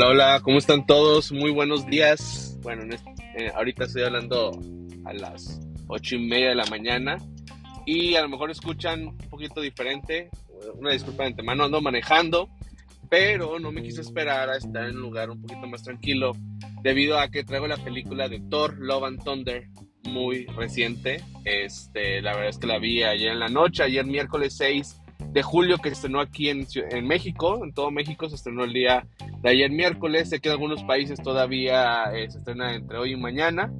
Hola, hola, ¿cómo están todos? Muy buenos días. Bueno, eh, ahorita estoy hablando a las ocho y media de la mañana y a lo mejor escuchan un poquito diferente. Una disculpa de antemano, ando manejando, pero no me quise esperar a estar en un lugar un poquito más tranquilo debido a que traigo la película de Thor, Love and Thunder muy reciente. Este, la verdad es que la vi ayer en la noche, ayer miércoles 6 de julio que se estrenó aquí en, en México, en todo México se estrenó el día de ayer miércoles, sé que en algunos países todavía eh, se estrena entre hoy y mañana,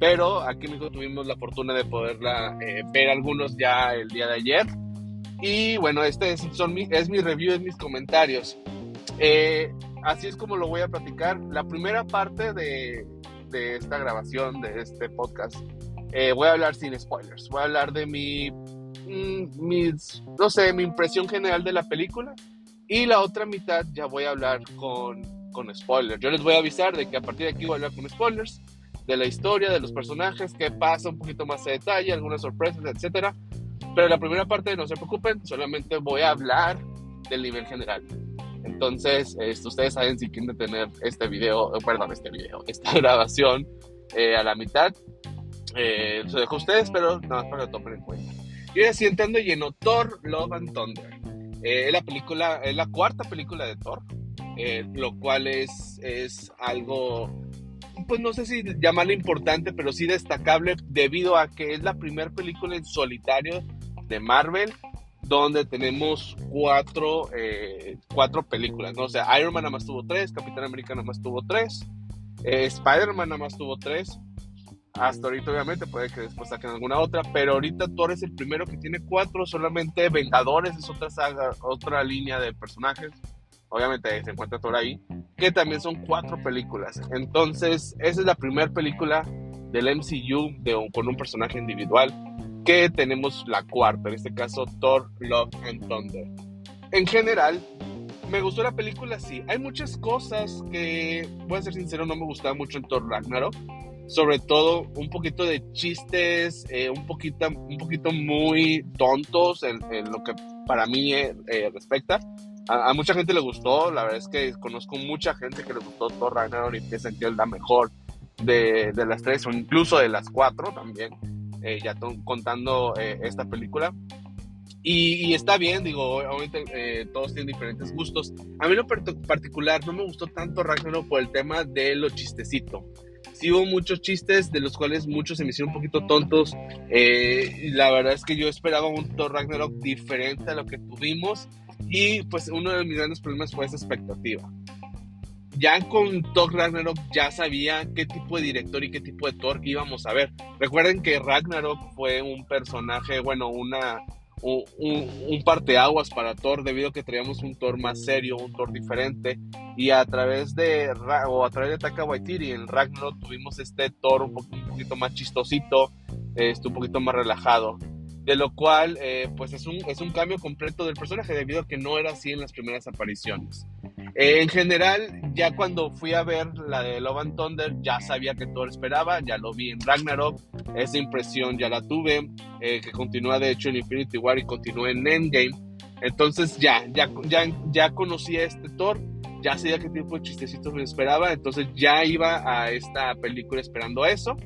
pero aquí en México tuvimos la fortuna de poderla eh, ver algunos ya el día de ayer. Y bueno, este es, son mi, es mi review, es mis comentarios. Eh, así es como lo voy a platicar. La primera parte de, de esta grabación, de este podcast, voy a hablar sin spoilers. Voy a hablar de mi mis, no sé, mi impresión general de la película. Y la otra mitad ya voy a hablar con, con spoilers. Yo les voy a avisar de que a partir de aquí voy a hablar con spoilers de la historia, de los personajes, qué pasa un poquito más de detalle, algunas sorpresas, etcétera. Pero la primera parte, no se preocupen, solamente voy a hablar del nivel general. Entonces, esto, ustedes saben si quieren tener este video, eh, perdón, este video, esta grabación eh, a la mitad. Eh, se dejo a ustedes, pero nada más para que tomen en cuenta. Y ahora sí entrando lleno, Thor, Love and Thunder. Eh, la película, es la cuarta película de Thor, eh, lo cual es, es algo, pues no sé si llamarlo importante, pero sí destacable debido a que es la primera película en solitario de Marvel donde tenemos cuatro, eh, cuatro películas, ¿no? O sea, Iron Man nada más tuvo tres, Capitán América nada más tuvo tres, Spider-Man nada más tuvo tres, hasta ahorita, obviamente, puede que después saquen alguna otra, pero ahorita Thor es el primero que tiene cuatro, solamente Vengadores es otra saga, otra línea de personajes. Obviamente se encuentra Thor ahí, que también son cuatro películas. Entonces, esa es la primera película del MCU de con un personaje individual, que tenemos la cuarta, en este caso Thor, Love and Thunder. En general, me gustó la película, sí. Hay muchas cosas que, voy a ser sincero, no me gustaban mucho en Thor Ragnarok sobre todo un poquito de chistes, eh, un, poquito, un poquito muy tontos en, lo que para mí eh, eh, respecta. A, mucha gente le gustó, la verdad es que conozco mucha gente que le gustó Thor Ragnarok y piensan que es la mejor de, de, las tres o incluso de las cuatro también, ya contando esta película. Y, está bien, digo, obviamente todos tienen diferentes gustos. A mí lo particular no me gustó tanto Ragnarok por el tema de lo chistecito sí hubo muchos chistes, de los cuales muchos se me hicieron un poquito tontos. Eh, la verdad es que yo esperaba un Thor Ragnarok diferente a lo que tuvimos. Y pues uno de mis grandes problemas fue esa expectativa. Ya con Thor Ragnarok ya sabía qué tipo de director y qué tipo de Thor íbamos a ver. Recuerden que Ragnarok fue un personaje, bueno, una, un, un, parteaguas para Thor debido a que traíamos un Thor más serio, un Thor diferente. Y a través de o a través de Taka Waititi en Ragnarok tuvimos este Thor un, poquito más chistosito, este, un poquito más relajado de lo cual eh, pues es un, es un cambio completo del personaje debido a que no era así en las primeras apariciones. Eh, en general, ya cuando fui a ver la de Love and Thunder, ya sabía que todo esperaba, ya lo vi en Ragnarok, esa impresión ya la tuve, eh, que continúa de hecho en Infinity War y continúa en Endgame. Entonces ya, ya, ya, ya conocía este Thor, ya sabía qué tipo de chistecitos me esperaba, entonces ya iba a esta película esperando eso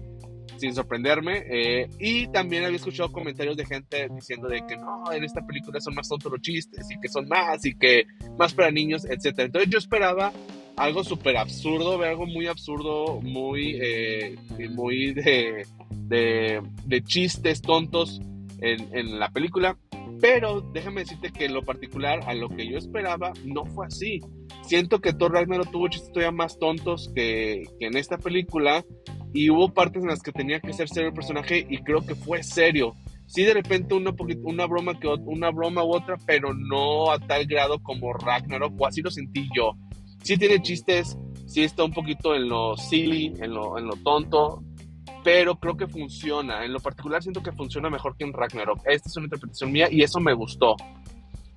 sin sorprenderme. Eh, y también había escuchado comentarios de gente diciendo de que no, en esta película son más tontos los chistes y que son más y que más para niños, etc. Entonces yo esperaba algo súper absurdo, algo muy absurdo, muy, eh, muy de, de, chistes tontos en, en, la película. Pero déjame decirte que en lo particular, a lo que yo esperaba, no fue así. Siento que Thor Ragnarok tuvo chistes todavía más tontos que, que en esta película y hubo partes en las que tenía que ser serio el personaje y creo que fue serio. Sí, de repente una, una, broma que, una broma u otra, pero no a tal grado como Ragnarok, o así lo sentí yo. Sí tiene chistes, sí está un poquito en lo silly, en lo, en lo tonto, pero creo que funciona. En lo particular siento que funciona mejor que en Ragnarok. Esta es una interpretación mía y eso me gustó.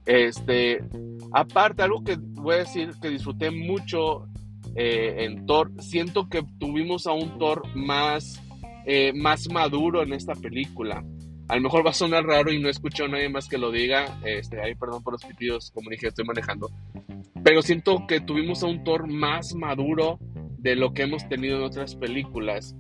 Este, aparte, algo que voy a decir que disfruté mucho eh, en Thor. Siento que tuvimos a un Thor más, eh, más maduro en esta película. A lo mejor va a sonar raro y no escucho a nadie más que lo diga. Este, ahí perdón por los pitidos, como dije, estoy manejando. pero siento que tuvimos a un Thor más maduro de lo que hemos tenido en otras películas,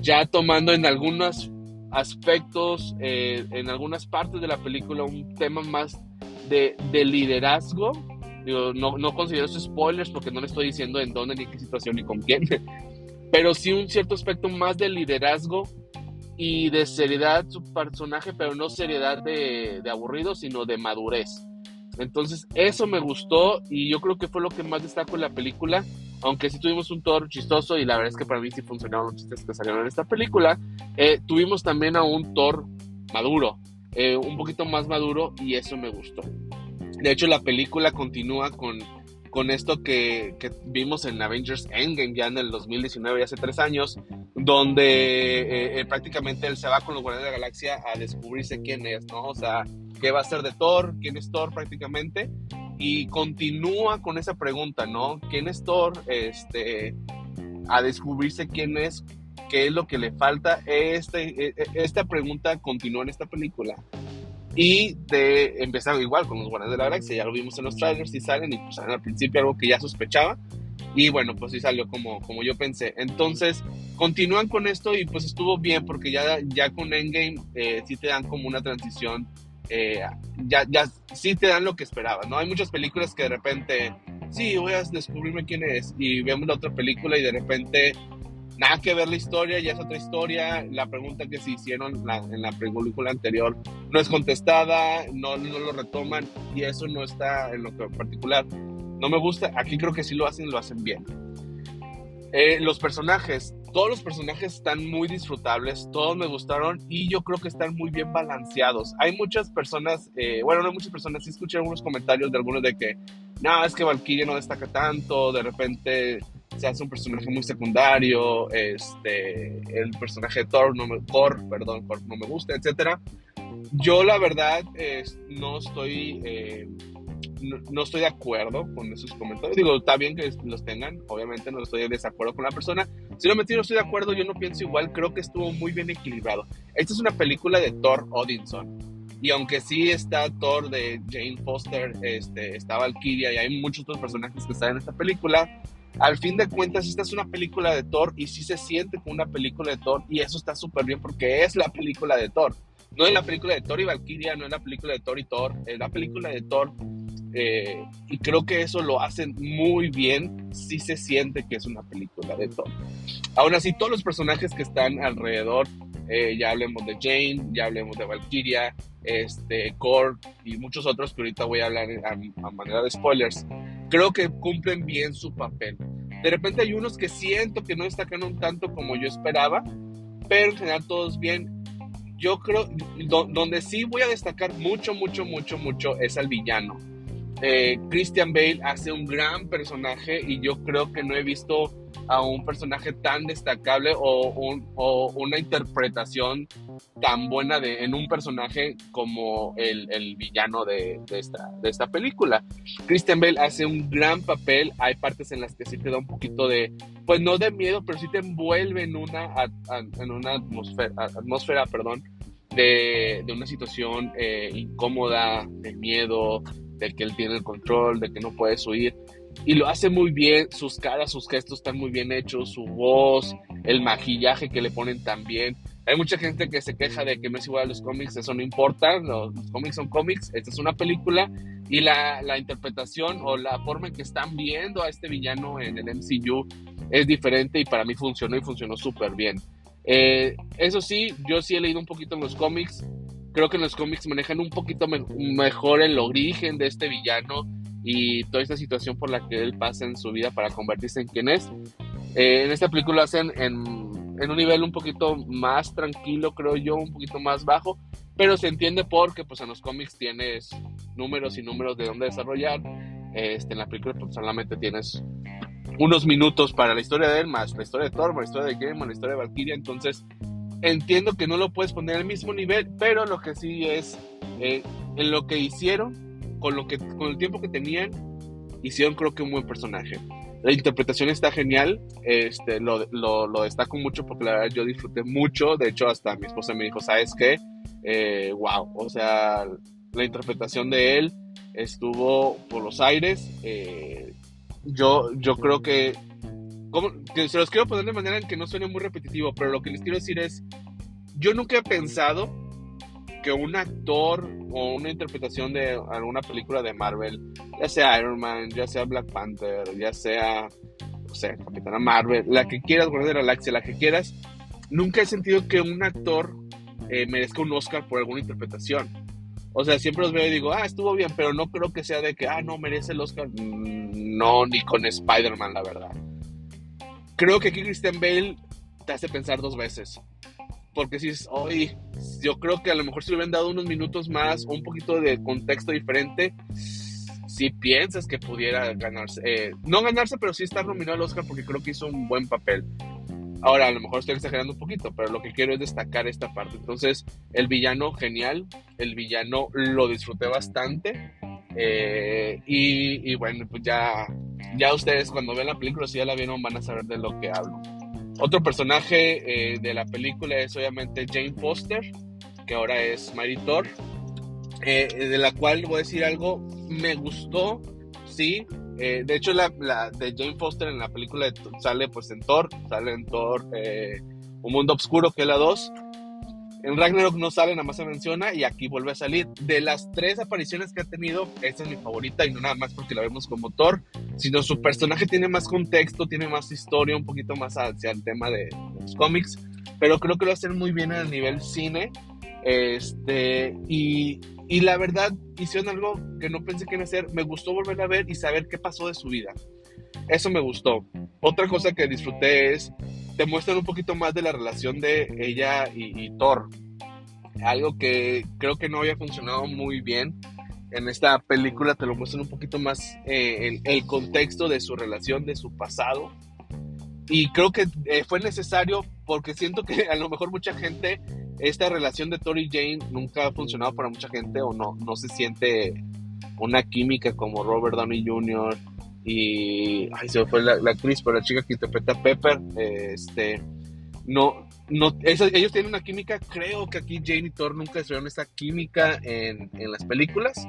ya tomando en algunos aspectos, eh, en algunas partes de la película, un tema más de, de liderazgo. No, considero eso spoilers porque no le estoy diciendo en dónde, ni qué situación, ni con quién, pero sí un cierto aspecto más de liderazgo y de seriedad su personaje, pero no seriedad de, aburrido, sino de madurez. Entonces, eso me gustó y yo creo que fue lo que más destaco en la película. Aunque sí tuvimos un Thor chistoso y la verdad es que para mí sí funcionaron los chistes que salieron en esta película, eh, tuvimos también a un Thor maduro, eh, un poquito más maduro y eso me gustó. De hecho, la película continúa con, con esto que, que vimos en Avengers Endgame ya en el 2019, ya hace tres años, donde eh, prácticamente él se va con los Guardianes de la Galaxia a descubrirse quién es, ¿no? O sea, qué va a ser de Thor, quién es Thor prácticamente, y continúa con esa pregunta, ¿no? ¿Quién es Thor? Este, a descubrirse quién es, qué es lo que le falta. Este, e, e, esta pregunta continúa en esta película. Y de empezar igual con los Guardianes de la Galaxia, ya lo vimos en los trailers y salen, y pues al principio algo que ya sospechaba, y bueno, pues sí salió como, como yo pensé. Entonces, continúan con esto y pues estuvo bien, porque ya, ya con Endgame eh, sí te dan como una transición eh, ya, ya sí te dan lo que esperabas, ¿no? Hay muchas películas que de repente, sí, voy a descubrirme quién es, y vemos la otra película y de repente nada que ver la historia, ya es otra historia, la pregunta que se hicieron en la película anterior no es contestada, no, no lo retoman, y eso no está en lo que en particular no me gusta, aquí creo que sí lo hacen, lo hacen bien. Eh, los personajes, todos los personajes están muy disfrutables, todos me gustaron y yo creo que están muy bien balanceados. Hay muchas personas, eh, bueno, no muchas personas, sí escuché algunos comentarios de algunos de que, no, es que Valkyrie no destaca tanto, de repente se hace un personaje muy secundario, este, el personaje de Thor, no me, Thor, perdón, Thor no me gusta, etc. Yo la verdad no estoy... Eh, no, estoy de acuerdo con esos comentarios. Digo, está bien que los tengan, obviamente no estoy de desacuerdo con la persona. Si no me no estoy de acuerdo, yo no pienso igual, creo que estuvo muy bien equilibrado. Esta es una película de Thor Odinson. Y aunque sí está Thor de Jane Foster, este, está Valkyria y hay muchos otros personajes que están en esta película, al fin de cuentas esta es una película de Thor y sí se siente como una película de Thor y eso está súper bien porque es la película de Thor. No es la película de Thor y Valkyria, no es la película de Thor y Thor, es la película de Thor eh, y creo que eso lo hacen muy bien. Sí se siente que es una película de Thor. Aún así, todos los personajes que están alrededor, eh, ya hablemos de Jane, ya hablemos de Valkyria, este, Core y muchos otros que ahorita voy a hablar a, manera de spoilers, creo que cumplen bien su papel. De repente hay unos que siento que no destacan un tanto como yo esperaba, pero en general todos bien. Yo creo, donde sí voy a destacar mucho, mucho, mucho, mucho es al villano eh, Christian Bale hace un gran personaje y yo creo que no he visto a un personaje tan destacable o, una interpretación tan buena de, en un personaje como el, villano de, esta, película. Christian Bale hace un gran papel, hay partes en las que sí te da un poquito de, pues no de miedo, pero sí te envuelve en una, atmósfera perdón, de, una situación eh, incómoda, de miedo, de que él tiene el control, de que no puedes huir. Y lo hace muy bien, sus caras, sus gestos están muy bien hechos, su voz, el maquillaje que le ponen también. Hay mucha gente que se queja de que no es igual a los cómics, eso no importa, los, cómics son cómics, esta es una película y la, la, interpretación o la forma en que están viendo a este villano en el MCU es diferente y para mí funcionó y funcionó súper bien. Eh, eso sí, yo sí he leído un poquito en los cómics, creo que en los cómics manejan un poquito mejor el origen de este villano y toda esta situación por la que él pasa en su vida para convertirse en quien es. Eh, en esta película hacen en, en, un nivel un poquito más tranquilo, creo yo, un poquito más bajo, pero se entiende porque pues en los cómics tienes números y números de dónde desarrollar. Este, en la película pues, solamente tienes unos minutos para la historia de él, más la historia de Thor, la historia de Game, la historia de Valkyria, entonces entiendo que no lo puedes poner al mismo nivel, pero lo que sí es eh, en lo que hicieron, con lo que con el tiempo que tenían, hicieron creo que un buen personaje. La interpretación está genial, este, lo, lo, lo destaco mucho porque la verdad yo disfruté mucho, de hecho hasta mi esposa me dijo, ¿sabes qué? Eh, wow, o sea, la interpretación de él estuvo por los aires. Eh, yo, yo creo que, como, que se los quiero poner de manera en que no suene muy repetitivo, pero lo que les quiero decir es, yo nunca he pensado que un actor o una interpretación de alguna película de Marvel, ya sea Iron Man, ya sea Black Panther, ya sea, no sé, Capitana Marvel, la que quieras, Guardia de la Galaxia, la que quieras, nunca he sentido que un actor eh, merezca un Oscar por alguna interpretación. O sea, siempre los veo y digo, ah, estuvo bien, pero no creo que sea de que, ah, no, merece el Oscar. Mm, no, ni con Spider-Man, la verdad. Creo que aquí Christian Bale te hace pensar dos veces. Porque si es, hoy, yo creo que a lo mejor si le hubieran dado unos minutos más o un poquito de contexto diferente, si piensas que pudiera ganarse, eh, no ganarse, pero sí estar nominado al Oscar porque creo que hizo un buen papel. Ahora, a lo mejor estoy exagerando un poquito, pero lo que quiero es destacar esta parte. Entonces, el villano, genial. El villano lo disfruté bastante. Eh, y, bueno, pues ya, ya ustedes cuando vean la película, si ya la vieron, van a saber de lo que hablo. Otro personaje eh, de la película es obviamente Jane Foster, que ahora es Mary Thor, eh, de la cual voy a decir algo, me gustó, sí, eh, de hecho, la, de Jane Foster en la película sale pues en Thor, sale en Thor Un Mundo Oscuro, que es la 2. En Ragnarok no sale, nada más se menciona y aquí vuelve a salir. De las tres apariciones que ha tenido, esta es mi favorita y no nada más porque la vemos como Thor, sino su personaje tiene más contexto, tiene más historia, un poquito más hacia el tema de los cómics, pero creo que lo hacen muy bien a nivel cine. Este, y, y la verdad, hicieron algo que no pensé que iba a hacer. Me gustó volver a ver y saber qué pasó de su vida. Eso me gustó. Otra cosa que disfruté es, te muestran un poquito más de la relación de ella y, Thor. Algo que creo que no había funcionado muy bien. En esta película te lo muestran un poquito más eh, el, contexto de su relación, de su pasado. Y creo que eh, fue necesario porque siento que a lo mejor mucha gente esta relación de Tori y Jane nunca ha funcionado para mucha gente o no, no se siente una química como Robert Downey Jr. y ay, se fue la, actriz, pero la chica que interpreta a Pepper, este, no, no, ellos tienen una química, creo que aquí Jane y Thor nunca desarrollaron esa química en, en, las películas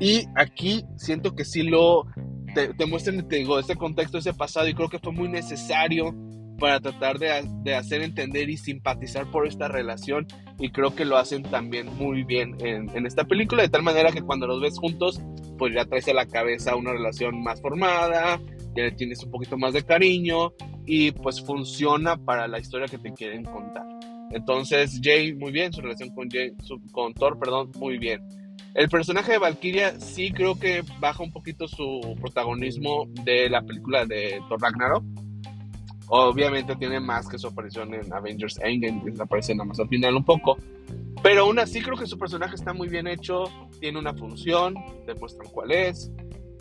y aquí siento que sí lo, te, te muestran, te digo, ese contexto, ese pasado y creo que fue muy necesario para tratar de, hacer entender y simpatizar por esta relación y creo que lo hacen también muy bien en, esta película, de tal manera que cuando los ves juntos, pues ya traes a la cabeza una relación más formada, ya le tienes un poquito más de cariño y pues funciona para la historia que te quieren contar. Entonces, Jay, muy bien, su relación con, Jay, con Thor, perdón, muy bien. El personaje de Valkyria sí creo que baja un poquito su protagonismo de la película de Thor Ragnarok Obviamente tiene más que su aparición en Avengers Endgame, que aparece nada más al final un poco. Pero aún así creo que su personaje está muy bien hecho, tiene una función, demuestran cuál es.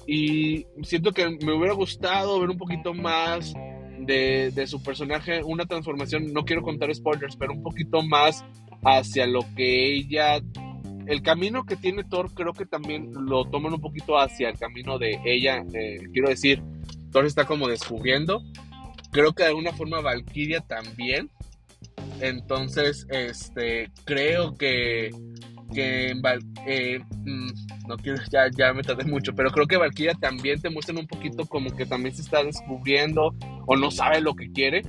Y siento que me hubiera gustado ver un poquito más de, su personaje, una transformación, no quiero contar spoilers, pero un poquito más hacia lo que ella, el camino que tiene Thor, creo que también lo toman un poquito hacia el camino de ella. Eh, quiero decir, Thor está como descubriendo Creo que de alguna forma Valkyria también. Entonces, este, creo que, que eh, mm, no quiero, ya, ya me tardé mucho, pero creo que Valkyria también te muestran un poquito como que también se está descubriendo o no sabe lo que quiere.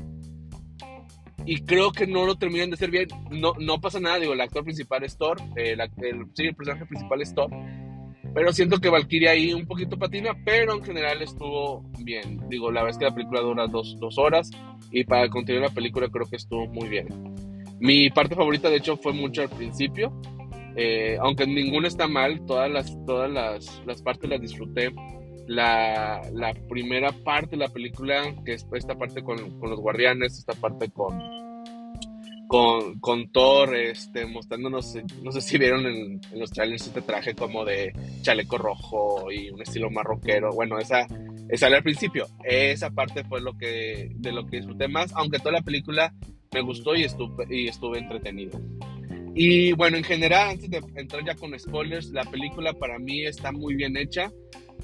Y creo que no lo terminan de hacer bien. No, no pasa nada, digo, el actor principal es Thor, el, sí, el personaje principal es Thor pero siento que Valkyria ahí un poquito patina, pero en general estuvo bien. Digo, la es que la película dura dos, dos horas y para continuar la película creo que estuvo muy bien. Mi parte favorita, de hecho, fue mucho al principio. Eh, aunque ninguna está mal, todas las, todas las, las partes las disfruté. La, la, primera parte de la película, que es esta parte con, con los guardianes, esta parte con, con, con Thor este, mostrándonos, no sé si vieron en, los trailers este traje como de chaleco rojo y un estilo marroquero. Bueno, esa, sale al principio. Esa parte fue lo que, de lo que disfruté más, aunque toda la película me gustó y estuve, y estuve entretenido. Y bueno, en general, antes de entrar ya con spoilers, la película para mí está muy bien hecha.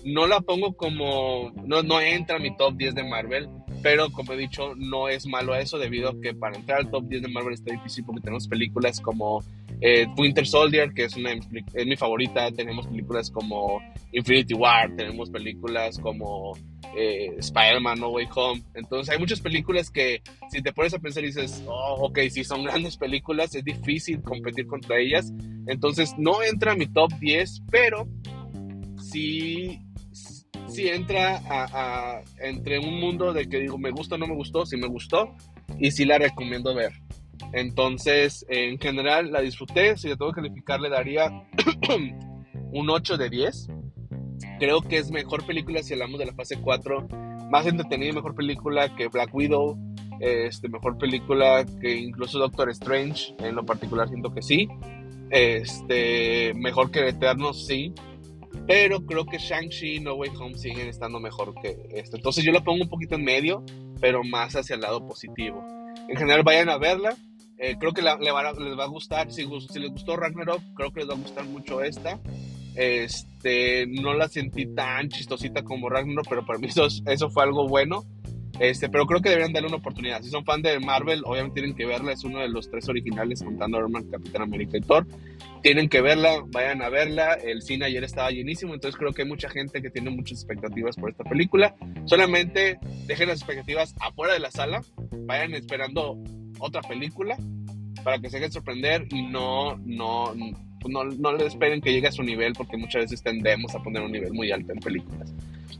No la pongo como, no, no entra a mi top 10 de Marvel, pero como he dicho, no es malo eso debido a que para entrar al top 10 de Marvel está difícil porque tenemos películas como Eh, Winter Soldier, que es, una, es mi favorita. Tenemos películas como Infinity War, tenemos películas como eh, Spider-Man No Way Home. Entonces hay muchas películas que si te pones a pensar y dices, oh, ok, si son grandes películas, es difícil competir contra ellas. Entonces no entra a mi top 10, pero sí, sí entra a, entre un mundo de que digo, me gusta o no me gustó, si me gustó, y sí la recomiendo ver. Entonces, en general la disfruté, si le tengo que calificar le daría un 8 de 10 Creo que es mejor película si hablamos de la fase 4. Más entretenida y mejor película que Black Widow. Este, mejor película que incluso Doctor Strange. En lo particular siento que sí. Este, mejor que Eternos, sí. Pero creo que Shang-Chi y No Way Home siguen estando mejor que esto. Entonces yo lo pongo un poquito en medio, pero más hacia el lado positivo. En general vayan a verla. Eh, creo que les va a gustar. Si, si les gustó Ragnarok, creo que les va a gustar mucho esta. Este, no la sentí tan chistosita como Ragnarok, pero para mí eso, eso fue algo bueno. Este, pero creo que deberían darle una oportunidad. Si son fan de Marvel, obviamente tienen que verla. Es uno de los tres originales, contando Iron Man, Capitán América y Thor. Tienen que verla, vayan a verla. El cine ayer estaba llenísimo, entonces creo que hay mucha gente que tiene muchas expectativas por esta película. Solamente dejen las expectativas afuera de la sala, vayan esperando otra película para que se dejen sorprender y no, no, pues, no, no le esperen que llegue a su nivel porque muchas veces tendemos a poner un nivel muy alto en películas.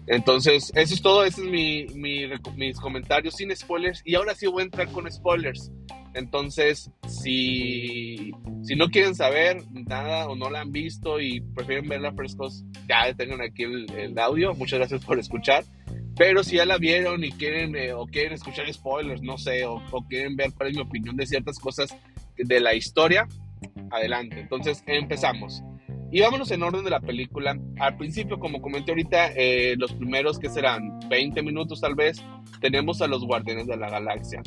Entonces, eso es todo, esos es mi, mi, mis comentarios sin spoilers y ahora sí voy a entrar con spoilers. Entonces, si, si no quieren saber nada o no la han visto y prefieren verla frescos, ya tengan aquí el, el audio. Muchas gracias por escuchar. Pero si ya la vieron y quieren eh, o quieren escuchar spoilers, no sé, o, o, quieren ver cuál es mi opinión de ciertas cosas de la historia, adelante. Entonces empezamos. Y vámonos en orden de la película. Al principio, como comenté ahorita, eh, los primeros que serán 20 minutos tal vez, tenemos a los Guardianes de la Galaxia.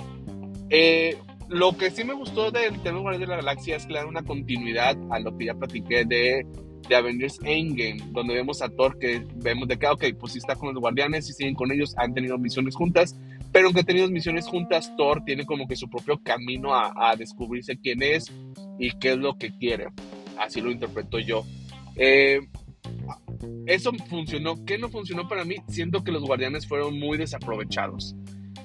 Eh, lo que sí me gustó del tema Guardianes de la Galaxia es dan una continuidad a lo que ya platiqué de, de Avengers Endgame, donde vemos a Thor que vemos de que, ok, pues sí está con los Guardianes y siguen con ellos, han tenido misiones juntas, pero aunque han tenido misiones juntas, Thor tiene como que su propio camino a, a descubrirse quién es y qué es lo que quiere. Así lo interpreto yo. Eh, eso funcionó. ¿Qué no funcionó para mí? Siento que los guardianes fueron muy desaprovechados.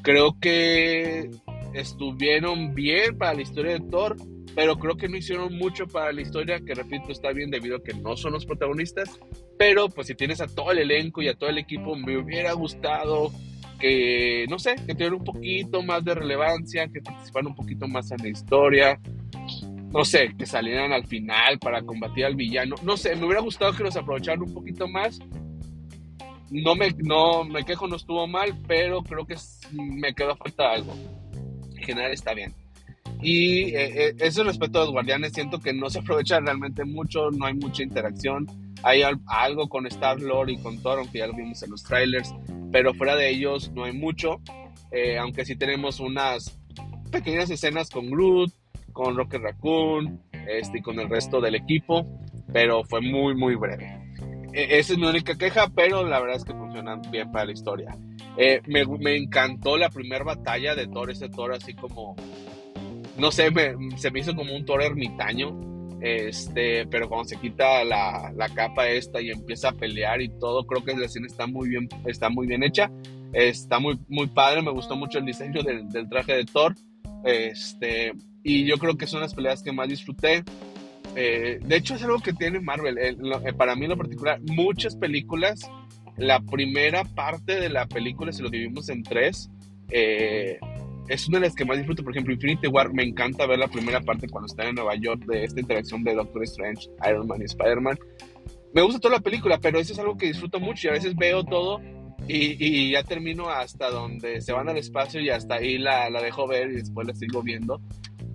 Creo que estuvieron bien para la historia de Thor, pero creo que no hicieron mucho para la historia, que repito, está bien debido a que no son los protagonistas. Pero pues si tienes a todo el elenco y a todo el equipo, me hubiera gustado que, no sé, que tuvieran un poquito más de relevancia, que participaran un poquito más en la historia no sé, que salieran al final para combatir al villano. No sé, me hubiera gustado que los aprovecharan un poquito más. No me, no, me quejo, no estuvo mal, pero creo que me quedó falta algo. En general está bien. Y eh, eh, eso respecto a los guardianes, siento que no se aprovecha realmente mucho, no hay mucha interacción. Hay algo con Star Lord y con Thor, aunque ya lo vimos en los trailers, pero fuera de ellos no hay mucho. Eh, aunque sí tenemos unas pequeñas escenas con Groot, con Rocket Raccoon este, y con el resto del equipo, pero fue muy, muy breve. E, esa es mi única queja, pero la verdad es que funcionan bien para la historia. Eh, me, me, encantó la primera batalla de Thor, ese Thor así como, no sé, se me hizo como un Thor ermitaño, este, pero cuando se quita la, la, capa esta y empieza a pelear y todo, creo que la escena está muy bien, está muy bien hecha, está muy, muy padre, me gustó mucho el diseño del, del traje de Thor, este, y yo creo que son las peleas que más disfruté. Eh, de hecho, es algo que tiene Marvel. Eh, eh, para mí en lo particular, muchas películas, la primera parte de la película, si lo dividimos en tres, es una de las que más disfruto. Por ejemplo, Infinity War, me encanta ver la primera parte cuando están en Nueva York de esta interacción de Doctor Strange, Iron Man y Spider-Man. Me gusta toda la película, pero eso es algo que disfruto mucho y a veces veo todo y, y, ya termino hasta donde se van al espacio y hasta ahí la, la dejo ver y después la sigo viendo.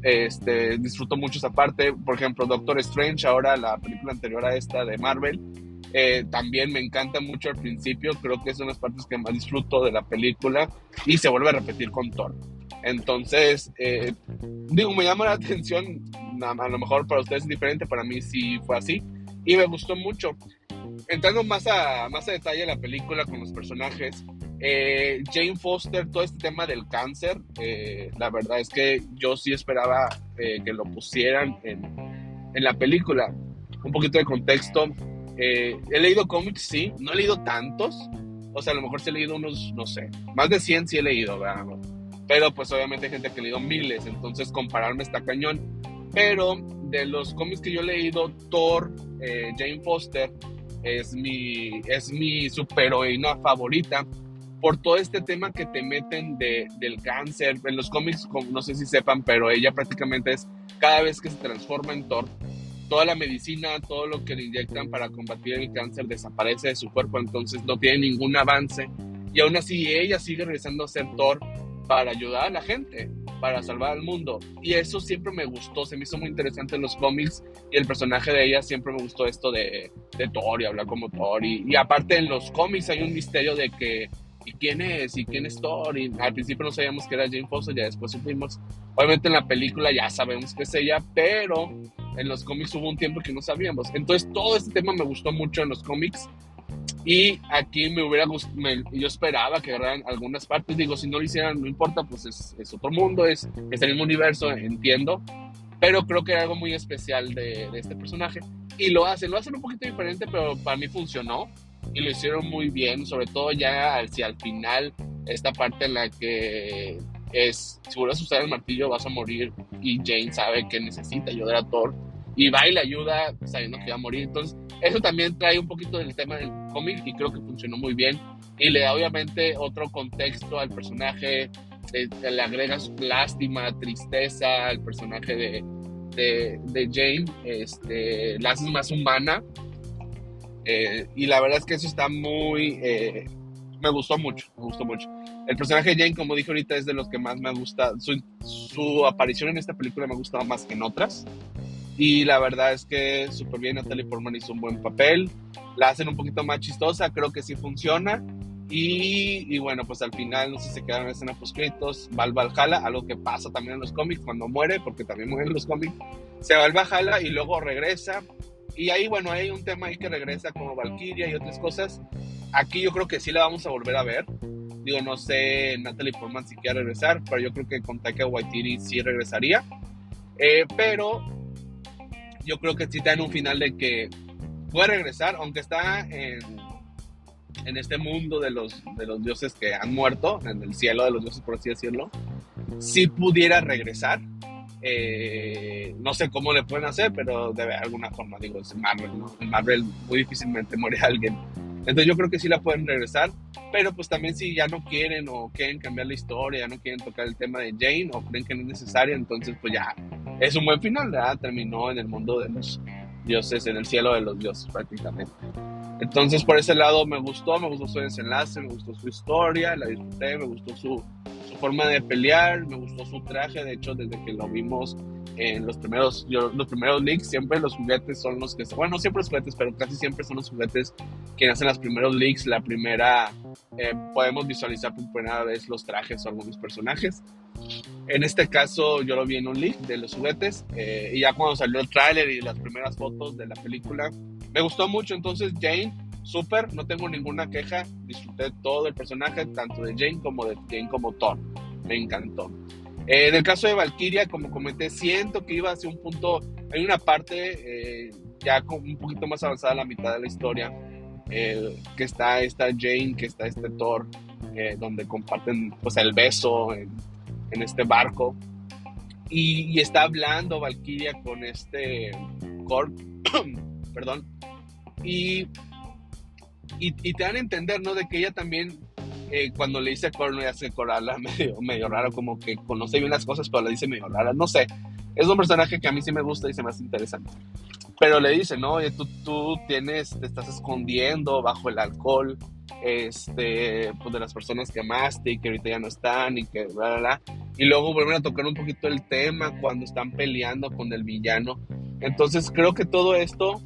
Este, disfruto mucho esa parte. Por ejemplo, Doctor Strange, ahora la película anterior a esta de Marvel, eh, también me encanta mucho al principio. Creo que son las partes que más disfruto de la película y se vuelve a repetir con Thor. Entonces, eh, digo, me llama la atención. A lo mejor para ustedes es diferente, para mí sí fue así y me gustó mucho. Entrando más a, más a detalle la película con los personajes, eh, Jane Foster, todo este tema del cáncer, eh, la verdad es que yo sí esperaba eh, que lo pusieran en, en la película. Un poquito de contexto. Eh, he leído cómics, sí, no he leído tantos. O sea, a lo mejor sí he leído unos, no sé, más de 100 sí he leído, ¿verdad? Pero pues obviamente hay gente que ha leído miles, entonces compararme está cañón. Pero de los cómics que yo he leído, Thor, eh, Jane Foster, es mi, es mi superheroína favorita por todo este tema que te meten de, del cáncer. En los cómics, no sé si sepan, pero ella prácticamente es cada vez que se transforma en Thor, toda la medicina, todo lo que le inyectan para combatir el cáncer desaparece de su cuerpo, entonces no tiene ningún avance. Y aún así ella sigue regresando a ser Thor para ayudar a la gente, para salvar al mundo. Y eso siempre me gustó, se me hizo muy interesante en los cómics y el personaje de ella siempre me gustó esto de, de Thor y hablar como Thor. Y, y aparte en los cómics hay un misterio de que ¿y quién es? ¿y quién es Thor? Y al principio no sabíamos que era Jane Foster, ya después supimos. Obviamente en la película ya sabemos que es ella, pero en los cómics hubo un tiempo que no sabíamos. Entonces todo este tema me gustó mucho en los cómics y aquí me hubiera gustado, yo esperaba que agarraran algunas partes, digo, si no lo hicieran, no importa, pues es, es otro mundo, es, es, el mismo universo, entiendo, pero creo que era algo muy especial de, de este personaje. Y lo hacen, lo hacen un poquito diferente, pero para mí funcionó y lo hicieron muy bien, sobre todo ya hacia el final, esta parte en la que es, si vuelves a usar el martillo vas a morir y Jane sabe que necesita ayudar a Thor y va y le ayuda sabiendo que va a morir. Entonces, eso también trae un poquito del tema del cómic y creo que funcionó muy bien y le da obviamente otro contexto al personaje, eh, le agrega lástima, tristeza al personaje de, de, Jane, este, la hace más humana eh, y la verdad es que eso está muy... Eh, me gustó mucho, me gustó mucho. El personaje de Jane, como dije ahorita, es de los que más me gusta. Su, su aparición en esta película me ha gustado más que en otras. Y la verdad es que súper bien, Natalie Portman hizo un buen papel. La hacen un poquito más chistosa, creo que sí funciona. Y, y bueno, pues al final, no sé si se quedaron en escena poscritos, va al Valhalla, algo que pasa también en los cómics cuando muere, porque también mueren en los cómics. Se va al Valhalla y luego regresa y ahí, bueno, hay un tema ahí que regresa como Valkyria y otras cosas. Aquí yo creo que sí la vamos a volver a ver. Digo, no sé Natalie Portman si quiere regresar, pero yo creo que con Taika Waititi sí regresaría. Eh, pero yo creo que sí está en un final de que puede regresar, aunque está en, en este mundo de los, de los dioses que han muerto, en el cielo de los dioses, por así decirlo, si pudiera regresar eh, no sé cómo le pueden hacer, pero de alguna forma, digo, es Marvel, ¿no? En Marvel muy difícilmente muere alguien. Entonces yo creo que sí la pueden regresar, pero pues también si ya no quieren o quieren cambiar la historia, no quieren tocar el tema de Jane o creen que no es necesario, entonces pues ya es un buen final, ¿verdad? Terminó en el mundo de los dioses, en el cielo de los dioses prácticamente. Entonces por ese lado me gustó, me gustó su desenlace, me gustó su historia, la disfruté, me gustó su, forma de pelear, me gustó su traje, de hecho desde que lo vimos en los primeros, los primeros leaks, siempre los juguetes son los que, bueno, no siempre los juguetes, pero casi siempre son los juguetes que hacen los primeros leaks, la primera, eh, podemos visualizar por primera vez los trajes o algunos personajes. En este caso yo lo vi en un leak de los juguetes eh, y ya cuando salió el tráiler y las primeras fotos de la película, me gustó mucho, entonces Jane súper, no tengo ninguna queja, disfruté todo el personaje, tanto de Jane como de Jane como Thor, me encantó. Eh, en el caso de Valkyria, como comenté, siento que iba hacia un punto, hay una parte eh, ya un poquito más avanzada la mitad de la historia, eh, que está esta Jane, que está este Thor, donde comparten pues el beso en, este barco, y, y, está hablando Valkyria con este Korg, perdón, y y, te dan a entender, ¿no? De que ella también, eh, cuando le dice a Corno, hace Corala medio, medio raro, como que conoce bien las cosas, pero le dice medio rara, no sé. Es un personaje que a mí sí me gusta y se me hace interesante. Pero le dice, ¿no? Oye, tú, tú tienes, te estás escondiendo bajo el alcohol, este, pues de las personas que amaste y que ahorita ya no están y que bla, bla, bla. Y luego vuelven a tocar un poquito el tema cuando están peleando con el villano. Entonces creo que todo esto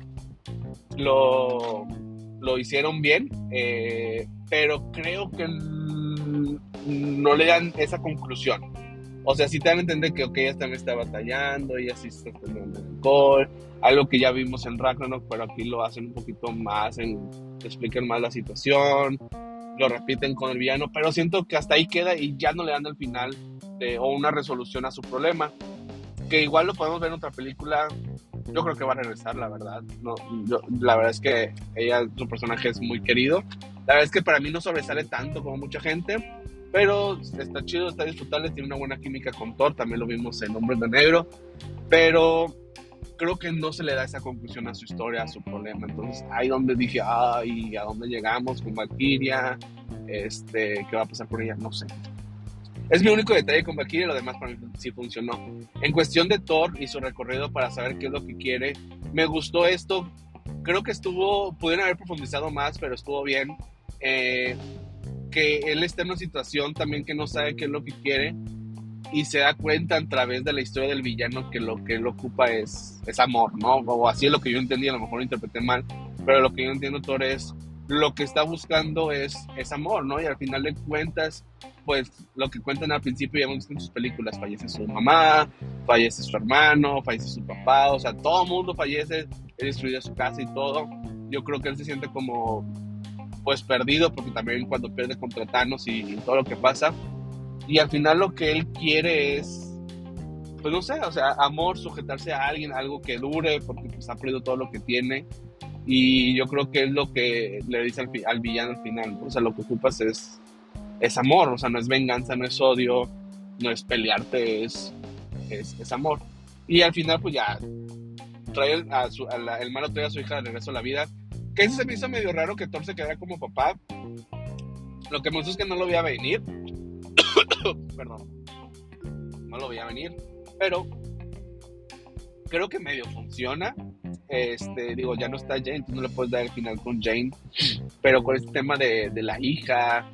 lo, lo hicieron bien, eh, pero creo que no le dan esa conclusión. O sea, si te dan a entender que, ok, ella también está batallando, ella sí está teniendo alcohol, algo que ya vimos en Ragnarok, pero aquí lo hacen un poquito más, en, explican más la situación, lo repiten con el villano, pero siento que hasta ahí queda y ya no le dan el final o una resolución a su problema. Que igual lo podemos ver en otra película, yo creo que va a regresar, la verdad. No, la verdad es que ella, su personaje es muy querido. La verdad es que para mí no sobresale tanto como mucha gente, pero está chido, está disfrutable, tiene una buena química con Thor, también lo vimos en Hombres de Negro, pero creo que no se le da esa conclusión a su historia, a su problema. Entonces, ahí donde dije, ay, ¿a dónde llegamos con Valkyria? Este, ¿Qué va a pasar con ella? No sé. Es mi único detalle con Valkyrie, lo demás para mí sí funcionó. En cuestión de Thor y su recorrido para saber qué es lo que quiere, me gustó esto. Creo que estuvo, pudieron haber profundizado más, pero estuvo bien. Eh, que él esté en una situación también que no sabe qué es lo que quiere y se da cuenta a través de la historia del villano que lo que él ocupa es, es amor, ¿no? O así es lo que yo entendí, a lo mejor lo interpreté mal, pero lo que yo entiendo, Thor, es lo que está buscando es, es amor, ¿no? Y al final de cuentas, pues lo que cuentan al principio ya hemos visto en sus películas, fallece su mamá, fallece su hermano, fallece su papá, o sea, todo el mundo fallece, él destruye su casa y todo. Yo creo que él se siente como pues perdido porque también cuando pierde contra Thanos y, todo lo que pasa y al final lo que él quiere es pues no sé, o sea, amor, sujetarse a alguien, algo que dure porque pues ha perdido todo lo que tiene y yo creo que es lo que le dice al, villano al final, o sea, lo que ocupas es es amor, o sea, no es venganza, no es odio, no es pelearte, es, es, amor. Y al final, pues ya, trae a el malo trae a su hija de regreso a la vida. Que eso se me hizo medio raro que Thor se quedara como papá. Lo que me gusta es que no lo veía venir. Perdón. No lo veía venir. Pero creo que medio funciona. Este, digo, ya no está Jane, tú no le puedes dar el final con Jane. Pero con este tema de, de la hija,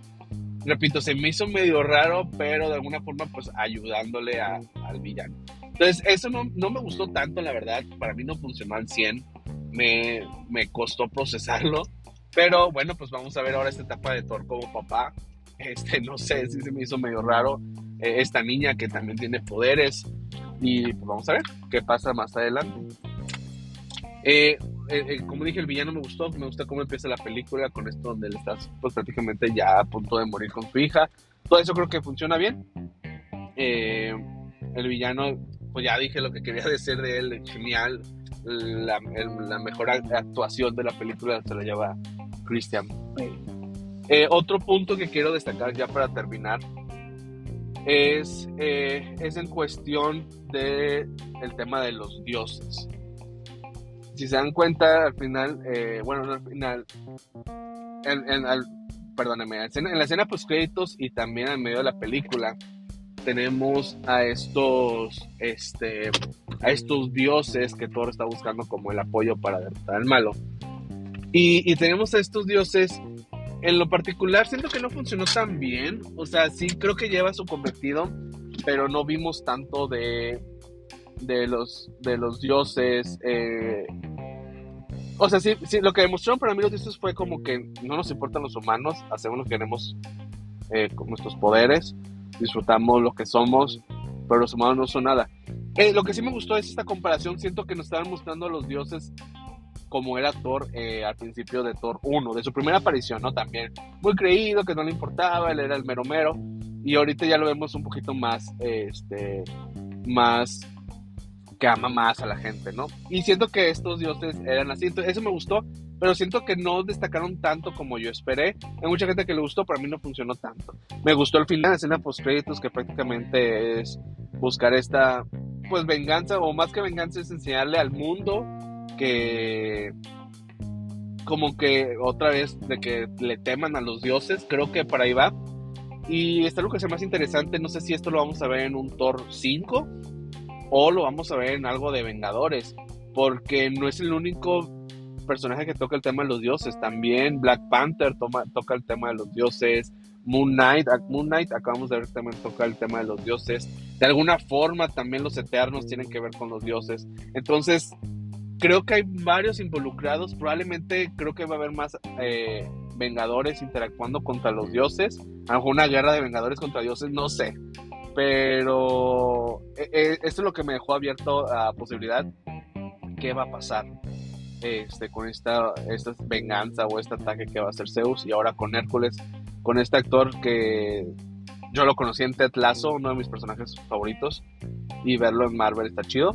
repito, se me hizo medio raro, pero de alguna forma, pues ayudándole al villano. Entonces, eso no, no, me gustó tanto, la verdad. Para mí no funcionó al 100. Me, me costó procesarlo. Pero bueno, pues vamos a ver ahora esta etapa de Thor como papá. Este, no sé si se me hizo medio raro. Eh, esta niña que también tiene poderes. Y pues vamos a ver qué pasa más adelante. Eh, eh, eh, como dije, el villano me gustó, me gusta cómo empieza la película con esto donde él estás pues prácticamente ya a punto de morir con su hija. Todo eso creo que funciona bien. Eh, el villano, pues ya dije lo que quería decir de él, genial. La, mejor actuación de la película se la lleva Christian. otro punto que quiero destacar ya para terminar es, es en cuestión de el tema de los dioses si se dan cuenta, al final, eh, bueno, al final, en, en, perdóneme, en la escena post créditos y también en medio de la película, tenemos a estos, este, a estos dioses que Thor está buscando como el apoyo para derrotar al malo. Y, y tenemos a estos dioses, en lo particular, siento que no funcionó tan bien. O sea, sí creo que lleva su cometido, pero no vimos tanto de, de los, de los dioses. Eh, o sea, sí, sí, lo que demostraron para mí los dioses fue como que no nos importan los humanos, hacemos lo que queremos eh, con nuestros poderes, disfrutamos lo que somos, pero los humanos no son nada. Eh, lo que sí me gustó es esta comparación, siento que nos estaban mostrando a los dioses como era Thor eh, al principio de Thor 1, de su primera aparición, ¿no? También muy creído, que no le importaba, él era el mero mero, y ahorita ya lo vemos un poquito más, este, más que ama más a la gente, ¿no? Y siento que estos dioses eran así, entonces eso me gustó, pero siento que no destacaron tanto como yo esperé. Hay mucha gente que le gustó, pero a mí no funcionó tanto. Me gustó el final, la escena post créditos, que prácticamente es buscar esta, pues, venganza, o más que venganza, es enseñarle al mundo que como que otra vez de que le teman a los dioses, creo que por ahí va. Y está lo que es más interesante, no sé si esto lo vamos a ver en un Thor 5 o lo vamos a ver en algo de Vengadores, porque no es el único personaje que toca el tema de los dioses, también Black Panther toma, toca el tema de los dioses, Moon Knight, Moon Knight acabamos de ver también toca el tema de los dioses, de alguna forma también los eternos tienen que ver con los dioses, entonces creo que hay varios involucrados, probablemente creo que va a haber más eh, Vengadores interactuando contra los dioses, alguna guerra de Vengadores contra dioses, no sé, pero eh, eh, esto es lo que me dejó abierto a posibilidad. ¿Qué va a pasar este, con esta, esta venganza o este ataque que va a hacer Zeus? Y ahora con Hércules, con este actor que yo lo conocí en Ted Lasso, uno de mis personajes favoritos, y verlo en Marvel está chido.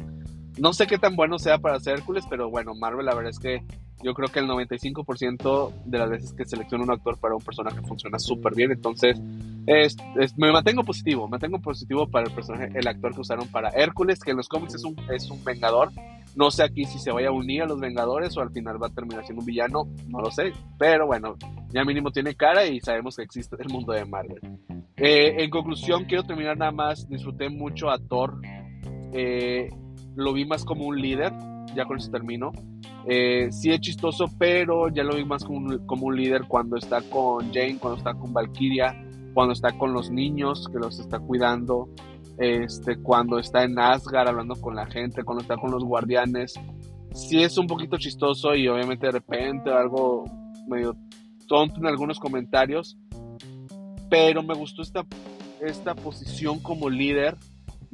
No sé qué tan bueno sea para hacer Hércules, pero bueno, Marvel la verdad es que yo creo que el 95% de las veces que selecciona un actor para un personaje funciona súper bien. Entonces, me mantengo positivo, me mantengo positivo para el personaje, el actor que usaron para Hércules, que en los cómics es un, es un vengador. No sé aquí si se vaya a unir a los Vengadores o al final va a terminar siendo un villano, no lo sé. Pero bueno, ya mínimo tiene cara y sabemos que existe el mundo de Marvel. Eh, en conclusión, quiero terminar nada más. Disfruté mucho a Thor. Eh, lo vi más como un líder. Ya con eso termino. Eh, sí es chistoso, pero ya lo vi más como un, como un líder cuando está con Jane, cuando está con Valkyria, cuando está con los niños que los está cuidando, este, cuando está en Asgard hablando con la gente, cuando está con los guardianes. Sí es un poquito chistoso y obviamente de repente algo medio tonto en algunos comentarios, pero me gustó esta, esta posición como líder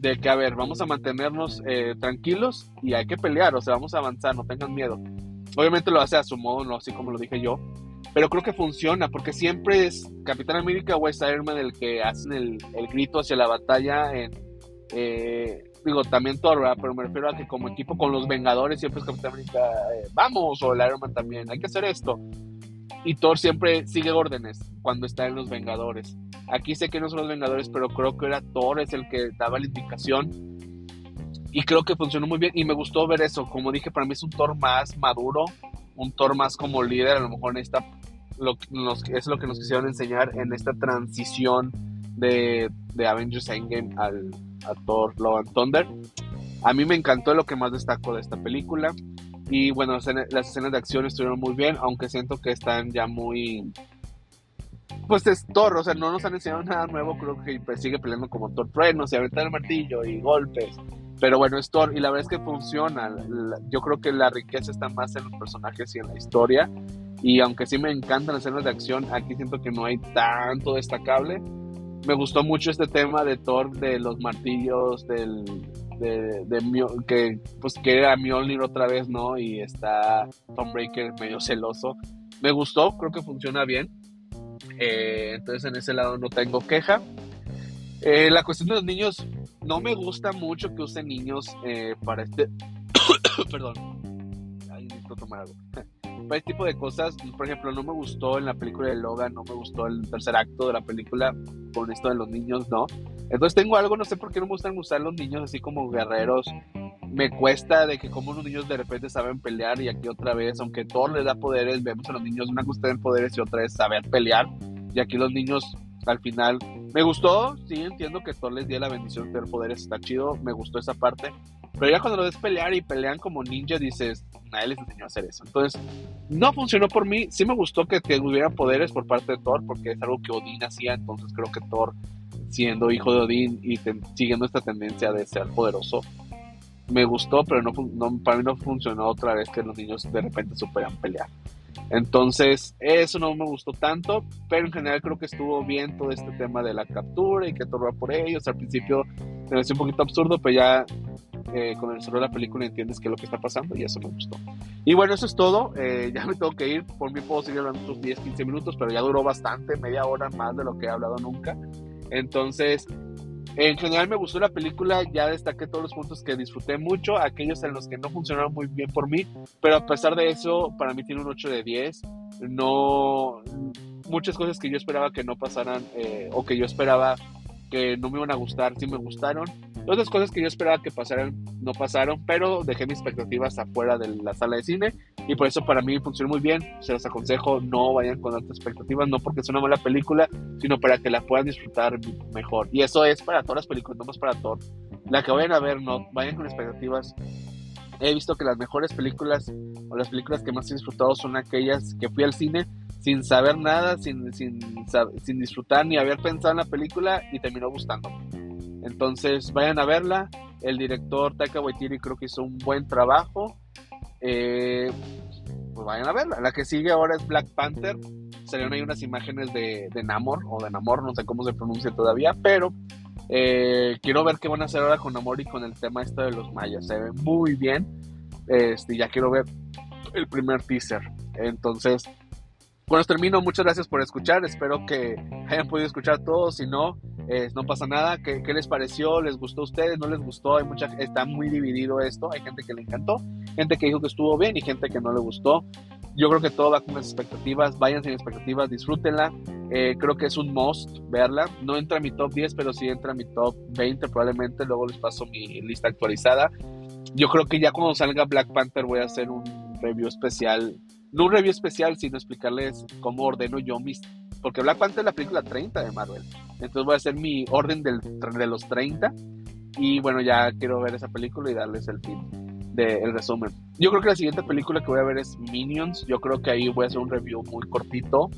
de que, a ver, vamos a mantenernos eh, tranquilos y hay que pelear, o sea, vamos a avanzar, no tengan miedo. Obviamente lo hace a su modo, no así como lo dije yo, pero creo que funciona, porque siempre es Capitán América o es Iron Man el que hacen el, el grito hacia la batalla en... Eh, digo, también Thor, pero me refiero a que como equipo con los Vengadores siempre es Capitán América, eh, vamos, o el Iron Man también, hay que hacer esto. Y Thor siempre sigue órdenes cuando está en los Vengadores. Aquí sé que no son los Vengadores, pero creo que era Thor es el que daba la indicación. Y creo que funcionó muy bien y me gustó ver eso. Como dije, para mí es un Thor más maduro, un Thor más como líder. A lo mejor en esta, lo, es lo que nos quisieron enseñar en esta transición de, de Avengers Endgame al, a Thor Love and Thunder. A mí me encantó lo que más destaco de esta película. Y bueno, las escenas de acción estuvieron muy bien, aunque siento que están ya muy... Pues es Thor, o sea, no nos han enseñado nada nuevo, creo que pues, sigue peleando como Thor Truenos y aventar el martillo y golpes. Pero bueno, es Thor y la verdad es que funciona. Yo creo que la riqueza está más en los personajes y en la historia. Y aunque sí me encantan las escenas de acción, aquí siento que no hay tanto destacable. Me gustó mucho este tema de Thor, de los martillos, del, de, que pues quiere a Mjolnir otra vez, ¿no? Y está Tom Breaker medio celoso. Me gustó, creo que funciona bien. Eh, entonces en ese lado no tengo queja. Eh, la cuestión de los niños, no me gusta mucho que usen niños eh, para este... Perdón. Ay, necesito tomar algo. para este tipo de cosas, por ejemplo, no me gustó en la película de Logan, no me gustó el tercer acto de la película con esto de los niños, ¿no? Entonces tengo algo, no sé por qué no me gustan usar los niños así como guerreros. Me cuesta de que como unos niños de repente saben pelear y aquí otra vez, aunque todo les da poderes, vemos a los niños una cosa tener poderes y otra es saber pelear. Y aquí los niños al final me gustó, sí entiendo que Thor les dio la bendición de tener poderes, está chido, me gustó esa parte. Pero ya cuando lo ves pelear y pelean como ninja, dices, nadie les enseñó a hacer eso. Entonces, no funcionó por mí. Sí me gustó que, que poderes por parte de Thor, porque es algo que Odín hacía. Entonces, creo que Thor siendo hijo de Odín y siguiendo esta tendencia de ser poderoso. Me gustó, pero no, para mí no funcionó otra vez que los niños de repente superan pelear. Entonces, eso no me gustó tanto, pero en general creo que estuvo bien todo este tema de la captura y que todo va por ellos. Al principio me pareció un poquito absurdo, pero ya eh, con el solo de la película entiendes qué es lo que está pasando y eso me gustó. Y bueno, eso es todo. Eh, ya me tengo que ir. Por mí puedo seguir hablando otros 10, 15 minutos, pero ya duró bastante, media hora más de lo que he hablado nunca. Entonces, en general me gustó la película, ya destaqué todos los puntos que disfruté mucho, aquellos en los que no funcionaron muy bien por mí, pero a pesar de eso, para mí tiene un 8 de 10. No, muchas cosas que yo esperaba que no pasaran eh, o que yo esperaba que no me iban a gustar, sí me gustaron. Otras cosas que yo esperaba que pasaran, no pasaron, pero dejé mis expectativas afuera de la sala de cine y por eso para mí funcionó muy bien. Se los aconsejo, no vayan con altas expectativas, no porque es una mala película, sino para que la puedan disfrutar mejor. Y eso es para todas las películas, no más para todo. La que vayan a ver, no vayan con expectativas. He visto que las mejores películas o las películas que más he disfrutado son aquellas que fui al cine sin saber nada, sin, sin, sin disfrutar ni haber pensado en la película y terminó gustando. Entonces vayan a verla. El director Taika Waititi creo que hizo un buen trabajo. Eh, pues vayan a verla. La que sigue ahora es Black Panther. Salieron ahí unas imágenes de, de Namor o de Namor, no sé cómo se pronuncia todavía, pero eh, quiero ver qué van a hacer ahora con Namor y con el tema este de los mayas. Se ve muy bien. Este, ya quiero ver el primer teaser. Entonces, bueno, termino. Muchas gracias por escuchar. Espero que hayan podido escuchar todo. Si no, no pasa nada. ¿Qué, ¿Qué, les pareció? ¿Les gustó a ustedes? ¿No les gustó? Hay mucha, está muy dividido esto. Hay gente que le encantó, gente que dijo que estuvo bien y gente que no le gustó. Yo creo que todo va con las expectativas. Vayan sin expectativas, disfrútenla. Eh, creo que es un must verla. No entra en mi top 10, pero sí entra en mi top 20 probablemente. Luego les paso mi lista actualizada. Yo creo que ya cuando salga Black Panther voy a hacer un review especial. No un review especial, sino explicarles cómo ordeno yo mis... Porque Black Panther es la película 30 de Marvel. Entonces voy a hacer mi orden del, de los 30. Y bueno, ya quiero ver esa película y darles el fin del resumen. Yo creo que la siguiente película que voy a ver es Minions. Yo creo que ahí voy a hacer un review muy cortito.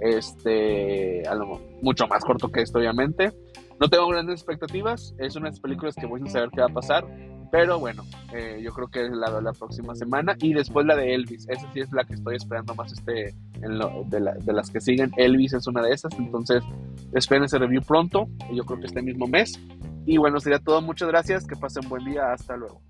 Este, algo mucho más corto que esto, obviamente. No tengo grandes expectativas. Es una de las películas que voy a saber qué va a pasar. Pero bueno, eh, yo creo que es la de la próxima semana. Y después la de Elvis. Esa sí es la que estoy esperando más este, en de, las que siguen. Elvis es una de esas. Entonces, esperen ese review pronto. Yo creo que este mismo mes. Y bueno, sería todo. Muchas gracias. Que pasen buen día. Hasta luego.